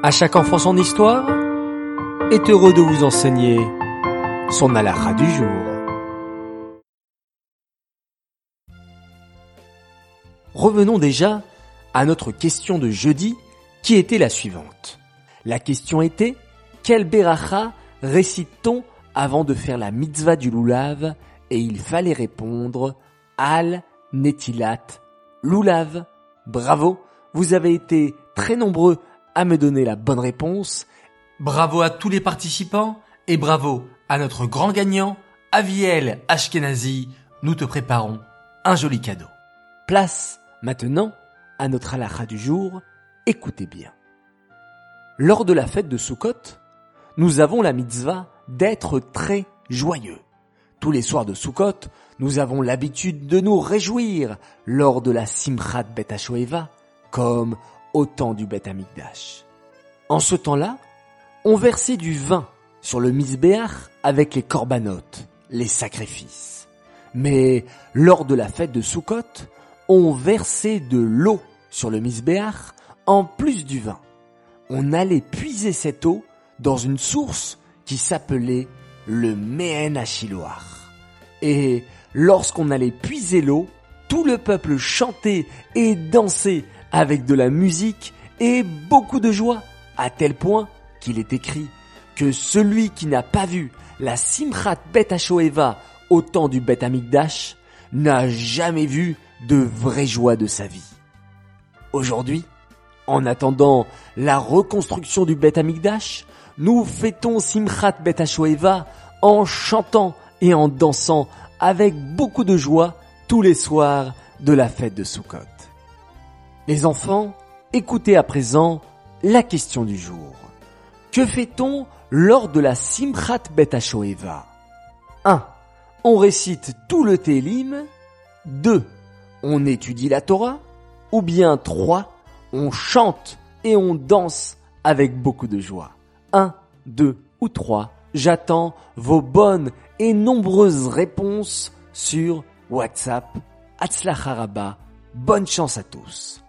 À chaque enfant son histoire est heureux de vous enseigner son alara du jour. Revenons déjà à notre question de jeudi qui était la suivante. La question était quel beracha récite-t-on avant de faire la mitzvah du loulav et il fallait répondre al netilat loulav. Bravo, vous avez été très nombreux à me donner la bonne réponse. Bravo à tous les participants et bravo à notre grand gagnant, Aviel Ashkenazi. Nous te préparons un joli cadeau. Place maintenant à notre halakha du jour. Écoutez bien. Lors de la fête de Sukkot, nous avons la mitzvah d'être très joyeux. Tous les soirs de Sukkot, nous avons l'habitude de nous réjouir lors de la Simchat Bet comme au temps du Bet Amikdash. En ce temps-là, on versait du vin sur le misbéach avec les corbanotes, les sacrifices. Mais lors de la fête de Sukkot, on versait de l'eau sur le misbéach en plus du vin. On allait puiser cette eau dans une source qui s'appelait le Mehen. Et lorsqu'on allait puiser l'eau, tout le peuple chantait et dansait avec de la musique et beaucoup de joie, à tel point qu'il est écrit que celui qui n'a pas vu la Simchat Bet HaShoeva au temps du Bet Amikdash n'a jamais vu de vraie joie de sa vie. Aujourd'hui, en attendant la reconstruction du Bet Amikdash, nous fêtons Simchat Bet HaShoeva en chantant et en dansant avec beaucoup de joie tous les soirs de la fête de Sukkot. Les enfants, écoutez à présent la question du jour. Que fait-on lors de la Simchat Bet HaShoeva? 1. On récite tout le Télim. 2. On étudie la Torah. Ou bien 3. On chante et on danse avec beaucoup de joie. 1, 2 ou 3. J'attends vos bonnes et nombreuses réponses sur WhatsApp. Atzlacharaba. Bonne chance à tous.